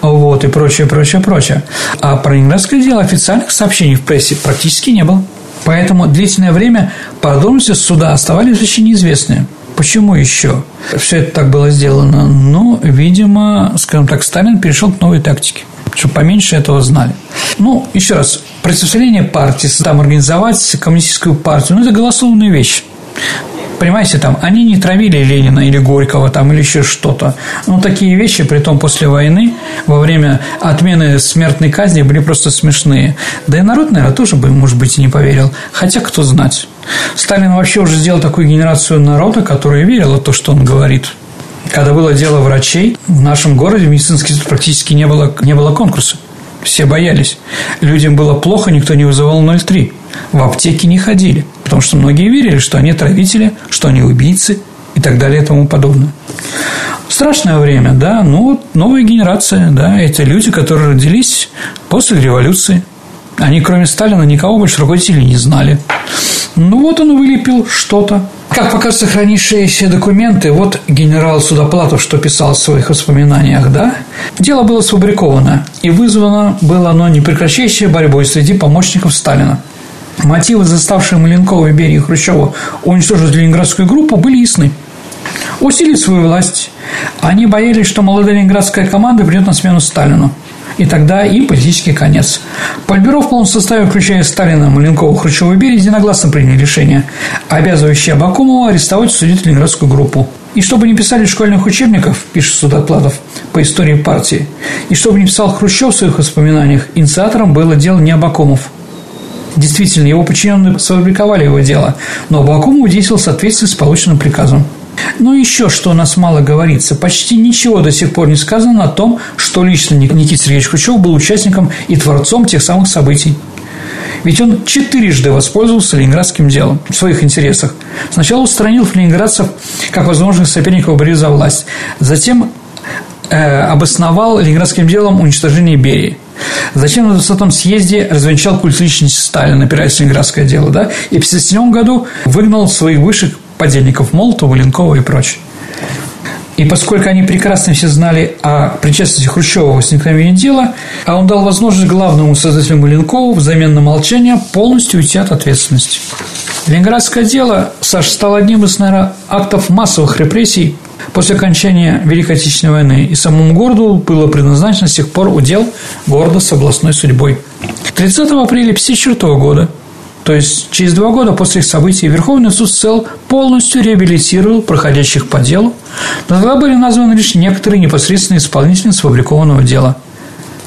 вот, и прочее, прочее, прочее. А про ленинградское дело официальных сообщений в прессе практически не было. Поэтому длительное время подробности суда оставались еще неизвестны. Почему еще все это так было сделано? Ну, видимо, скажем так, Сталин перешел к новой тактике чтобы поменьше этого знали. Ну, еще раз, противостояние партии, там организовать коммунистическую партию, ну, это голословная вещь понимаете, там, они не травили Ленина или Горького там, или еще что-то. Ну, такие вещи, при том после войны, во время отмены смертной казни были просто смешные. Да и народ, наверное, тоже бы, может быть, и не поверил. Хотя, кто знать. Сталин вообще уже сделал такую генерацию народа, которая верила в то, что он говорит. Когда было дело врачей, в нашем городе в медицинский практически не было, не было конкурса. Все боялись. Людям было плохо, никто не вызывал 03. В аптеки не ходили, потому что многие верили, что они травители, что они убийцы и так далее и тому подобное. Страшное время, да, вот новая генерация, да, эти люди, которые родились после революции. Они, кроме Сталина, никого больше руководителей не знали. Ну вот он вылепил что-то. Как показывают сохранившиеся документы, вот генерал Судоплатов, что писал в своих воспоминаниях, да, дело было сфабриковано, и вызвано было оно непрекращающей борьбой среди помощников Сталина. Мотивы, заставшие Маленкова, Берия и Хрущева уничтожить ленинградскую группу, были ясны. Усилить свою власть. Они боялись, что молодая ленинградская команда придет на смену Сталину. И тогда и политический конец. Политбюро в полном составе, включая Сталина, Маленкова, Хрущева и Берия, единогласно приняли решение, обязывающее Абакумова арестовать судить Ленинградскую группу. И чтобы не писали школьных учебников, пишет Судоплатов, по истории партии, и чтобы не писал Хрущев в своих воспоминаниях, инициатором было дело не Абакумов. Действительно, его подчиненные сфабриковали его дело, но Абакумов действовал в соответствии с полученным приказом. Но еще что у нас мало говорится. Почти ничего до сих пор не сказано о том, что лично Никита Сергеевич Хрущев был участником и творцом тех самых событий. Ведь он четырежды воспользовался ленинградским делом в своих интересах. Сначала устранил ленинградцев как возможных соперников борьбы за власть. Затем э, обосновал ленинградским делом уничтожение Берии. Затем на 20-м съезде развенчал культ личности Сталина, опираясь на ленинградское дело, да, и в 1957 году выгнал своих высших подельников Молотова, Ленкова и прочее. И поскольку они прекрасно все знали о причастности Хрущева к возникновению дела, а он дал возможность главному создателю Маленкову взамен на молчание полностью уйти от ответственности. Ленинградское дело, Саша, стало одним из, наверное, актов массовых репрессий после окончания Великой Отечественной войны, и самому городу было предназначено с тех пор удел города с областной судьбой. 30 апреля 1954 года то есть через два года после их событий Верховный суд СССР полностью реабилитировал проходящих по делу, но тогда были названы лишь некоторые непосредственные исполнители сфабрикованного дела.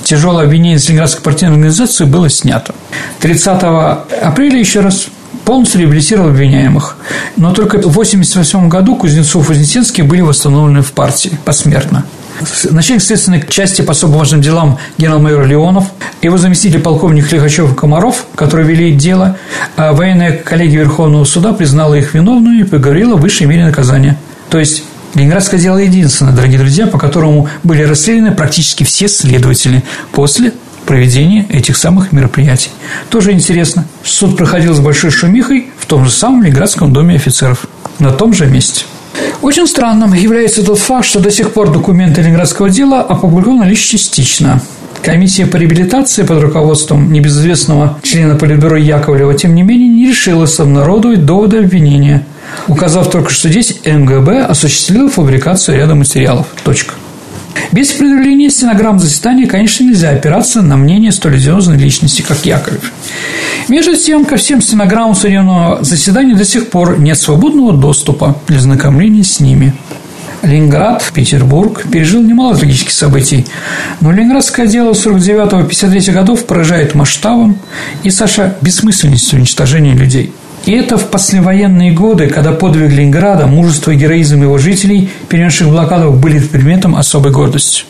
Тяжелое обвинение с Ленинградской партийной организации было снято. 30 апреля еще раз полностью реабилитировал обвиняемых. Но только в 1988 году Кузнецов и Вознесенский были восстановлены в партии посмертно. Начальник следственной части по особо важным делам генерал-майор Леонов, его заместитель полковник Лихачев и Комаров, которые вели дело, а военная коллегия Верховного суда признала их виновными и поговорила в высшей мере наказания. То есть Ленинградское дело единственное, дорогие друзья, по которому были расстреляны практически все следователи после проведения этих самых мероприятий. Тоже интересно. Суд проходил с большой шумихой в том же самом Ленинградском доме офицеров. На том же месте. Очень странным является тот факт, что до сих пор документы Ленинградского дела опубликованы лишь частично. Комиссия по реабилитации под руководством небезызвестного члена Политбюро Яковлева, тем не менее, не решилась обнародовать доводы обвинения, указав только, что здесь МГБ осуществила фабрикацию ряда материалов. Точка. Без предъявления стенограмм заседания, конечно, нельзя опираться на мнение столь звездной личности, как Яковлев. Между тем, ко всем стенограммам судебного заседания до сих пор нет свободного доступа для знакомления с ними. Ленинград, Петербург пережил немало трагических событий, но Ленинградское дело 49-53 годов поражает масштабом и, Саша, бессмысленностью уничтожения людей – и это в послевоенные годы, когда подвиг Ленинграда, мужество и героизм его жителей, перенесших блокаду, были предметом особой гордости.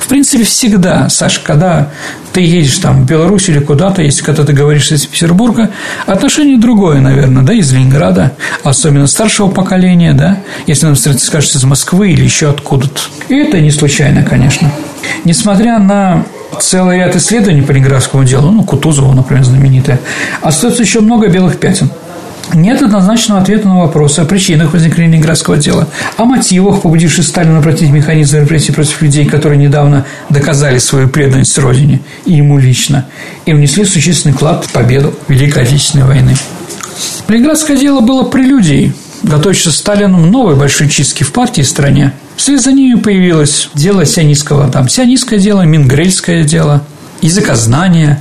В принципе, всегда, Саша, когда ты едешь там в Беларусь или куда-то, если когда ты говоришь из Петербурга, отношение другое, наверное, да, из Ленинграда, особенно старшего поколения, да, если нам скажешь из Москвы или еще откуда-то. И это не случайно, конечно. Несмотря на целый ряд исследований по ленинградскому делу, ну, Кутузова, например, знаменитая, остается еще много белых пятен. Нет однозначного ответа на вопрос о причинах возникновения Ленинградского дела, о мотивах, побудивших Сталина обратить механизм репрессий против людей, которые недавно доказали свою преданность Родине и ему лично, и внесли существенный вклад в победу Великой Отечественной войны. Ленинградское дело было прелюдией, готовящей Сталину новой большой чистки в партии и стране. Вслед за ними появилось дело сионистского, там сионистское дело, мингрельское дело, языкознание,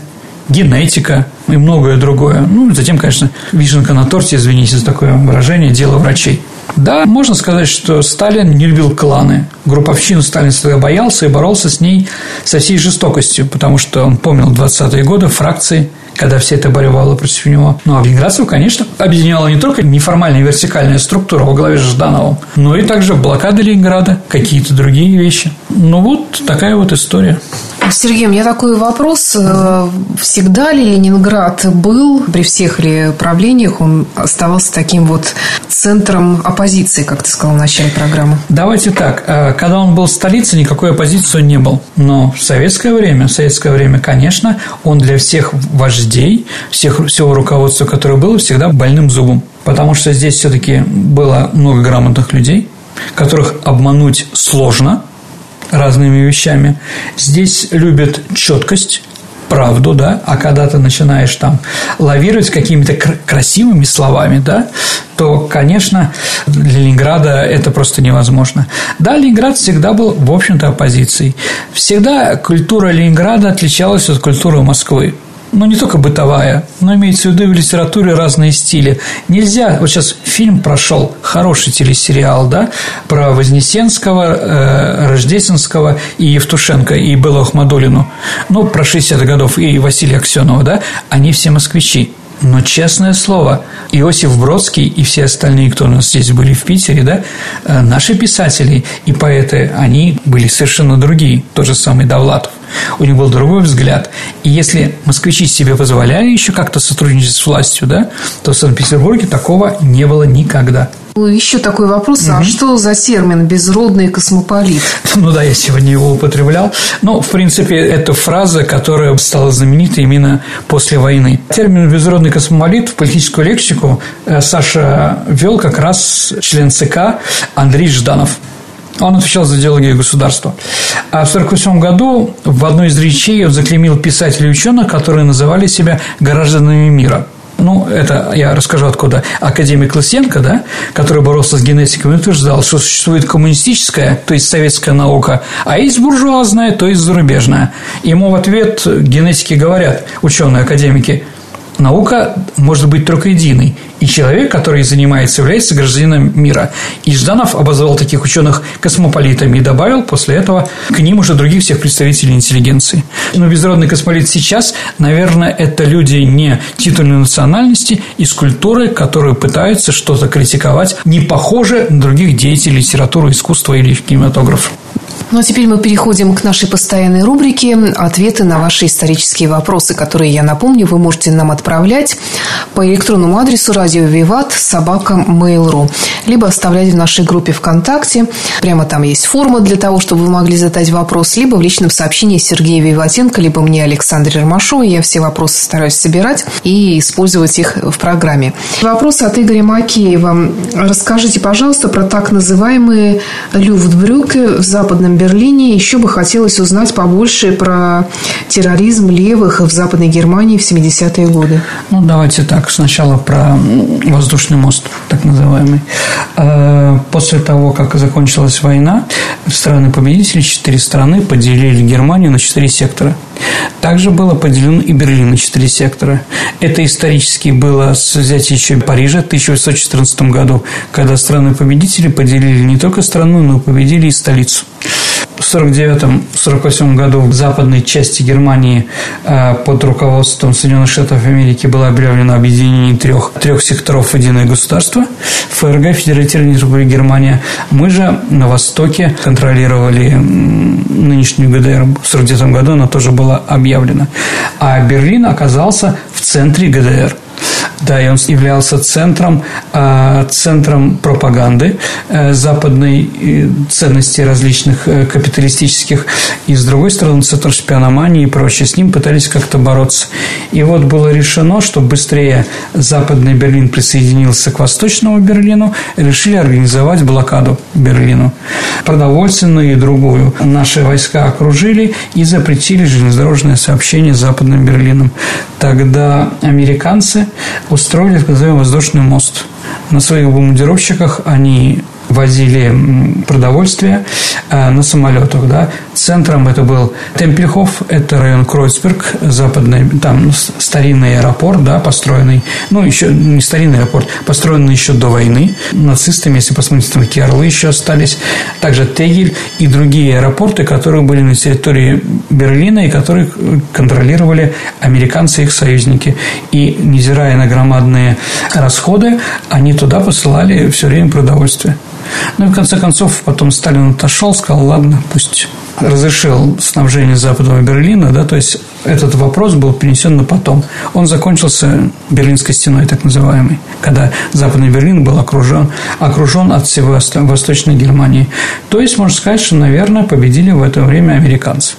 генетика и многое другое. Ну, затем, конечно, вишенка на торте, извините за такое выражение, дело врачей. Да, можно сказать, что Сталин не любил кланы. Групповщину Сталин всегда боялся и боролся с ней со всей жестокостью, потому что он помнил 20-е годы фракции, когда все это боревало против него. Ну, а Ленинградцев, конечно, объединяла не только неформальная вертикальная структура во главе с Ждановым, но и также блокада Ленинграда, какие-то другие вещи. Ну, вот такая вот история. Сергей, у меня такой вопрос. Э, всегда ли Ленинград был, при всех ли правлениях, он оставался таким вот центром оппозиции, как ты сказал в начале программы? Давайте так. Э, когда он был столицей, никакой оппозиции не был. Но в советское время, в советское время, конечно, он для всех вождей, всех, всего руководства, которое было, всегда больным зубом. Потому что здесь все-таки было много грамотных людей, которых обмануть сложно – разными вещами. Здесь любят четкость, правду, да, а когда ты начинаешь там лавировать какими-то красивыми словами, да, то, конечно, для Ленинграда это просто невозможно. Да, Ленинград всегда был, в общем-то, оппозицией. Всегда культура Ленинграда отличалась от культуры Москвы ну, не только бытовая, но имеется в виду в литературе разные стили. Нельзя, вот сейчас фильм прошел, хороший телесериал, да, про Вознесенского, э, Рождественского и Евтушенко, и Беллу Ахмадулину, ну, про 60 годов, и Василия Аксенова, да, они все москвичи. Но, честное слово, Иосиф Бродский и все остальные, кто у нас здесь были в Питере, да, э, наши писатели и поэты, они были совершенно другие. Тот же самый Довлатов. У них был другой взгляд. И если москвичи себе позволяли еще как-то сотрудничать с властью, да, то в Санкт-Петербурге такого не было никогда. Еще такой вопрос, угу. а что за термин «безродный космополит»? <laughs> Ну да, я сегодня его употреблял. Ну, в принципе, это фраза, которая стала знаменитой именно после войны. Термин «безродный космополит» в политическую лексику э, Саша вел как раз член ЦК Андрей Жданов. Он отвечал за идеологию государства. А в 1948 году в одной из речей он заклеймил писателей и ученых, которые называли себя гражданами мира – ну, это я расскажу откуда. Академик Лысенко, да, который боролся с генетиками, утверждал, что существует коммунистическая, то есть советская наука, а есть буржуазная, то есть зарубежная. Ему в ответ генетики говорят, ученые, академики, наука может быть только единой, и человек, который занимается, является гражданином мира. И Жданов обозвал таких ученых космополитами и добавил после этого к ним уже других всех представителей интеллигенции. Но безродный космополит сейчас, наверное, это люди не титульной национальности, из культуры, которые пытаются что-то критиковать, не похоже на других деятелей литературы, искусства или кинематографа. Ну а теперь мы переходим к нашей постоянной рубрике «Ответы на ваши исторические вопросы», которые, я напомню, вы можете нам отправлять по электронному адресу радио Виват собака Mail.ru либо оставлять в нашей группе ВКонтакте. Прямо там есть форма для того, чтобы вы могли задать вопрос, либо в личном сообщении Сергея Виватенко, либо мне, Александре Ромашовой. Я все вопросы стараюсь собирать и использовать их в программе. Вопрос от Игоря Макеева. Расскажите, пожалуйста, про так называемые люфтбрюки в Западном Берлине. Еще бы хотелось узнать побольше про терроризм левых в Западной Германии в 70-е годы. Ну, давайте так. Сначала про воздушный мост, так называемый. А, после того, как закончилась война, страны-победители, четыре страны поделили Германию на четыре сектора. Также было поделено и Берлин на четыре сектора. Это исторически было с взятия еще Парижа в 1814 году, когда страны-победители поделили не только страну, но и победили и столицу. В 1949-1948 году в западной части Германии э, под руководством Соединенных Штатов Америки было объявлено объединение трех, трех секторов в единое государство – ФРГ, Федеративная Республика Германия. Мы же на Востоке контролировали нынешнюю ГДР. В 1949 году она тоже была объявлена. А Берлин оказался в центре ГДР – да, и он являлся центром, а, центром пропаганды э, западной ценностей различных э, капиталистических. И, с другой стороны, центр шпиономании и прочее. С ним пытались как-то бороться. И вот было решено, что быстрее Западный Берлин присоединился к Восточному Берлину, решили организовать блокаду Берлину. Продовольственную и другую. Наши войска окружили и запретили железнодорожное сообщение с Западным Берлином. Тогда американцы устроили так называемый воздушный мост. На своих бомбардировщиках они возили продовольствие э, на самолетах. Да. Центром это был Темпельхоф, это район Кройцберг, западный, там старинный аэропорт, да, построенный, ну, еще не старинный аэропорт, построенный еще до войны нацистами, если посмотреть, там какие орлы еще остались. Также Тегель и другие аэропорты, которые были на территории Берлина и которые контролировали американцы и их союзники. И, невзирая на громадные расходы, они туда посылали все время продовольствие. Ну и в конце концов потом Сталин отошел, сказал, ладно, пусть разрешил снабжение Западного Берлина, да, то есть этот вопрос был перенесен на потом. Он закончился Берлинской стеной, так называемой, когда Западный Берлин был окружен, окружен от всего Восточной Германии. То есть, можно сказать, что, наверное, победили в это время американцы.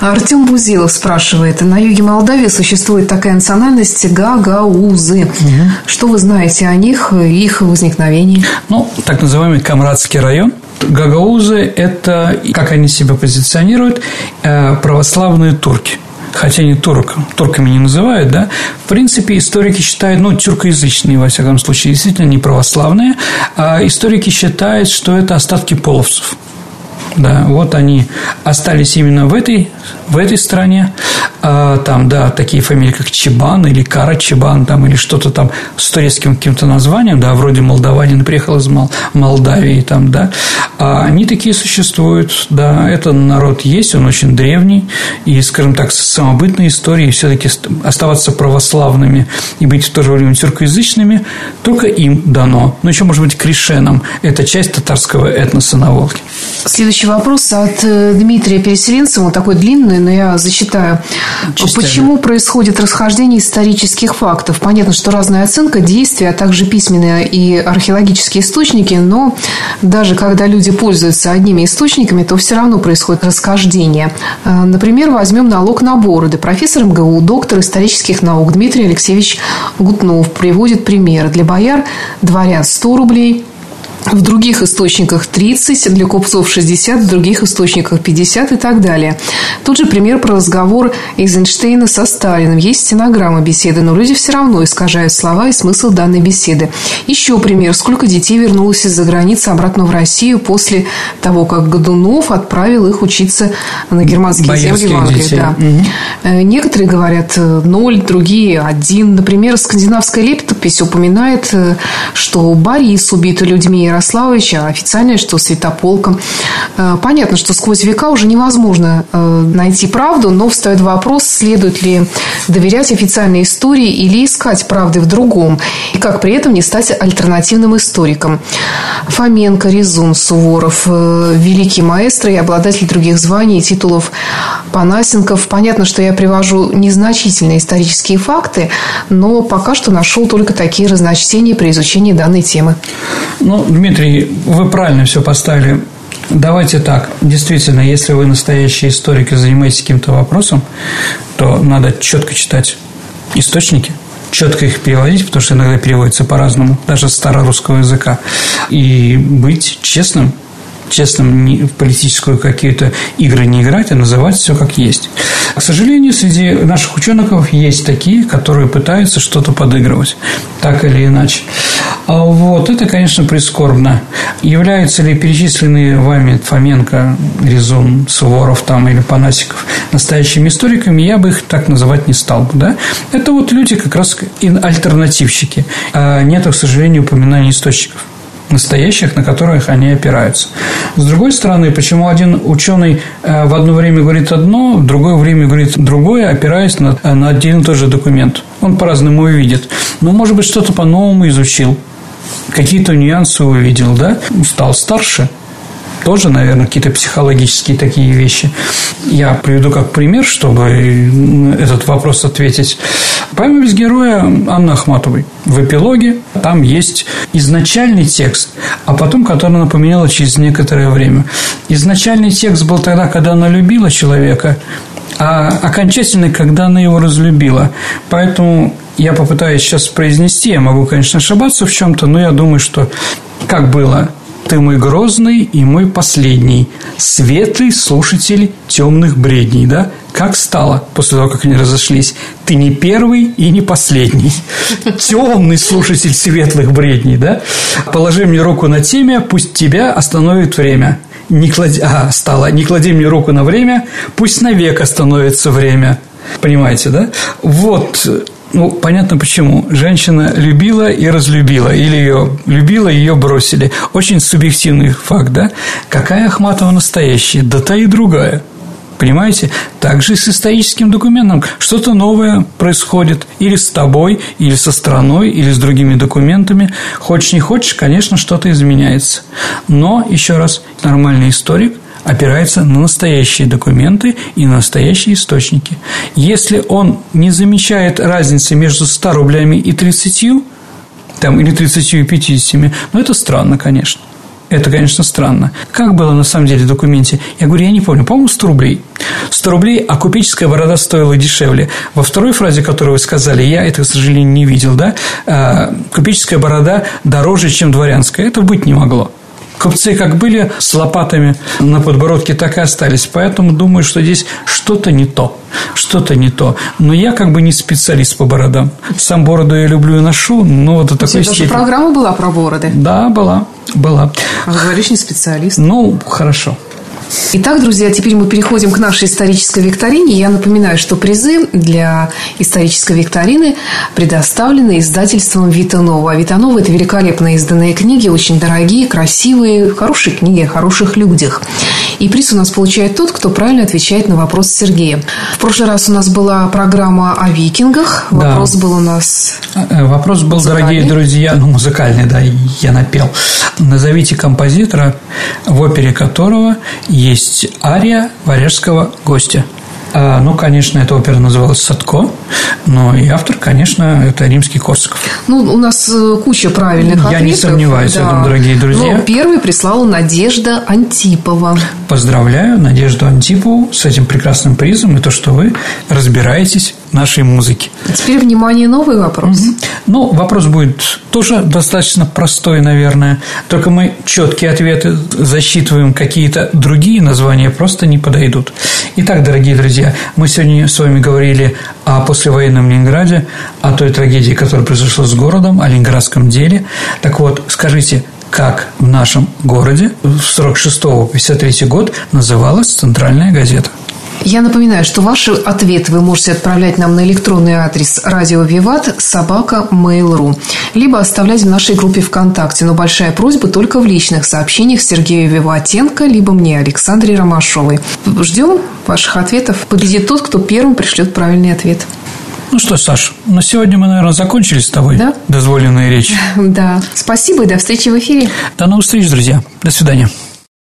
Артем Бузилов спрашивает. На юге Молдавии существует такая национальность гагаузы. Угу. Что вы знаете о них и их возникновении? Ну, так называемый Камрадский район. Гагаузы – это, как они себя позиционируют, э, православные турки хотя они турок, турками не называют, да, в принципе, историки считают, ну, тюркоязычные, во всяком случае, действительно не православные, а историки считают, что это остатки половцев – да, вот они остались именно в этой, в этой стране. А, там, да, такие фамилии, как Чебан или Кара Чебан, там, или что-то там с турецким каким-то названием, да, вроде молдаванин приехал из Мол, Молдавии, там, да, а они такие существуют, да, этот народ есть, он очень древний, и, скажем так, с самобытной историей все-таки оставаться православными и быть в то же время тюркоязычными только им дано. Ну, еще, может быть, кришенам. Это часть татарского этноса на Волге. Следующий вопрос от э, Дмитрия Переселенцева. Он такой длинный, но я зачитаю. Частями. Почему происходит расхождение исторических фактов? Понятно, что разная оценка действий, а также письменные и археологические источники, но даже когда люди пользуются одними источниками, то все равно происходит расхождение. Э, например, возьмем налог на бороды. Профессор МГУ, доктор исторических наук Дмитрий Алексеевич Гутнов приводит примеры. Для бояр, дворян 100 рублей – в других источниках 30, для купцов 60, в других источниках 50 и так далее. Тут же пример про разговор Эйзенштейна со Сталиным. Есть стенограмма беседы, но люди все равно искажают слова и смысл данной беседы. Еще пример. Сколько детей вернулось из-за границы обратно в Россию после того, как Годунов отправил их учиться на германские земли в Англии. детей. Да. Э, Некоторые говорят э, ноль, другие один. Например, скандинавская летопись упоминает, э, что Борис убит людьми Ярославович, а официальное, что Святополком. Э, Понятно, что сквозь века уже невозможно э, найти правду, но встает вопрос, следует ли доверять официальной истории или искать правды в другом, и как при этом не стать альтернативным историком. Фоменко, Резун, Суворов, э, великий маэстро и обладатель других званий и титулов Панасенков. Понятно, что я привожу незначительные исторические факты, но пока что нашел только такие разночтения при изучении данной темы. Ну, Дмитрий, вы правильно все поставили. Давайте так. Действительно, если вы настоящий историк и занимаетесь каким-то вопросом, то надо четко читать источники, четко их переводить, потому что иногда переводится по-разному, даже старорусского языка, и быть честным, честным не- в политическую какие-то игры не играть, а называть все как есть. К сожалению, среди наших ученых есть такие, которые пытаются что-то подыгрывать, так или иначе. А Вот, это, конечно, прискорбно. Являются ли перечисленные вами Фоменко, Резун, Суворов там, или Панасиков настоящими историками, я бы их так называть не стал бы. Да? Это вот люди как раз альтернативщики. А нету, к сожалению, упоминаний источников настоящих, на которых они опираются. С другой стороны, почему один ученый э, в одно время говорит одно, в другое время говорит другое, опираясь на, э, на один и тот же документ. Он по-разному увидит. Но, может быть, что-то по-новому изучил, какие-то нюансы увидел, да? Стал старше, тоже, наверное, какие-то психологические такие вещи. Я приведу как пример, чтобы этот вопрос ответить. Память героя Анны Ахматовой. В эпилоге там есть изначальный текст, а потом, который она поменяла через некоторое время. Изначальный текст был тогда, когда она любила человека, а окончательный, когда она его разлюбила. Поэтому я попытаюсь сейчас произнести, я могу, конечно, ошибаться в чем-то, но я думаю, что как было ты мой грозный и мой последний, светлый слушатель темных бредней, да? Как стало после того, как они разошлись? Ты не первый и не последний. <laughs> Темный слушатель светлых бредней, да? Положи мне руку на теме, пусть тебя остановит время. Не клади... А, стало. Не клади мне руку на время, пусть навек остановится время. Понимаете, да? Вот ну, понятно почему. Женщина любила и разлюбила. Или ее любила, ее бросили. Очень субъективный факт, да? Какая Ахматова настоящая? Да та и другая. Понимаете? Так же и с историческим документом. Что-то новое происходит. Или с тобой, или со страной, или с другими документами. Хочешь не хочешь, конечно, что-то изменяется. Но, еще раз, нормальный историк – опирается на настоящие документы и на настоящие источники. Если он не замечает разницы между 100 рублями и 30, там, или 30 и 50, ну, это странно, конечно. Это, конечно, странно. Как было на самом деле в документе? Я говорю, я не помню. По-моему, 100 рублей. 100 рублей, а купеческая борода стоила дешевле. Во второй фразе, которую вы сказали, я это, к сожалению, не видел, да? А, купеческая борода дороже, чем дворянская. Это быть не могло. Купцы как были с лопатами на подбородке, так и остались. Поэтому думаю, что здесь что-то не то. Что-то не то. Но я как бы не специалист по бородам. Сам бороду я люблю и ношу, но вот до такой Даже степени. программа была про бороды. Да, была. Была. А говоришь, не специалист. Ну, хорошо. Итак, друзья, теперь мы переходим к нашей исторической викторине. Я напоминаю, что призы для исторической викторины предоставлены издательством Витанова. А Витанова – это великолепно изданные книги, очень дорогие, красивые, хорошие книги о хороших людях. И приз у нас получает тот, кто правильно отвечает на вопрос Сергея. В прошлый раз у нас была программа о викингах. Да. Вопрос был у нас... Э, Вопрос был, Музыкальный? дорогие друзья, ну, музыкальный, да, я напел. Назовите композитора, в опере которого есть ария варяжского гостя. А, ну, конечно, эта опера называлась «Садко», Но и автор, конечно, это римский Корсаков. Ну, у нас э, куча правильных Я ответов. не сомневаюсь в этом, дорогие друзья. Но первый прислала Надежда Антипова. Поздравляю Надежду Антипову с этим прекрасным призом и то, что вы разбираетесь в нашей музыке. Теперь, внимание, новый вопрос. Ну, вопрос будет тоже достаточно простой, наверное. Только мы четкие ответы засчитываем, какие-то другие названия просто не подойдут. Итак, дорогие друзья, мы сегодня с вами говорили о послевоенном Ленинграде, о той трагедии, которая произошла с городом, о ленинградском деле. Так вот, скажите, как в нашем городе в 46-53 год называлась центральная газета? Я напоминаю, что ваши ответы вы можете отправлять нам на электронный адрес радио Виват собака mail.ru либо оставлять в нашей группе ВКонтакте. Но большая просьба только в личных сообщениях Сергею Виватенко либо мне, Александре Ромашовой. Ждем ваших ответов. Победит тот, кто первым пришлет правильный ответ. Ну что, Саш, на сегодня мы, наверное, закончили с тобой Да. дозволенные речи. <laughs> Да. Спасибо и до встречи в эфире. До новых встреч, друзья. До свидания.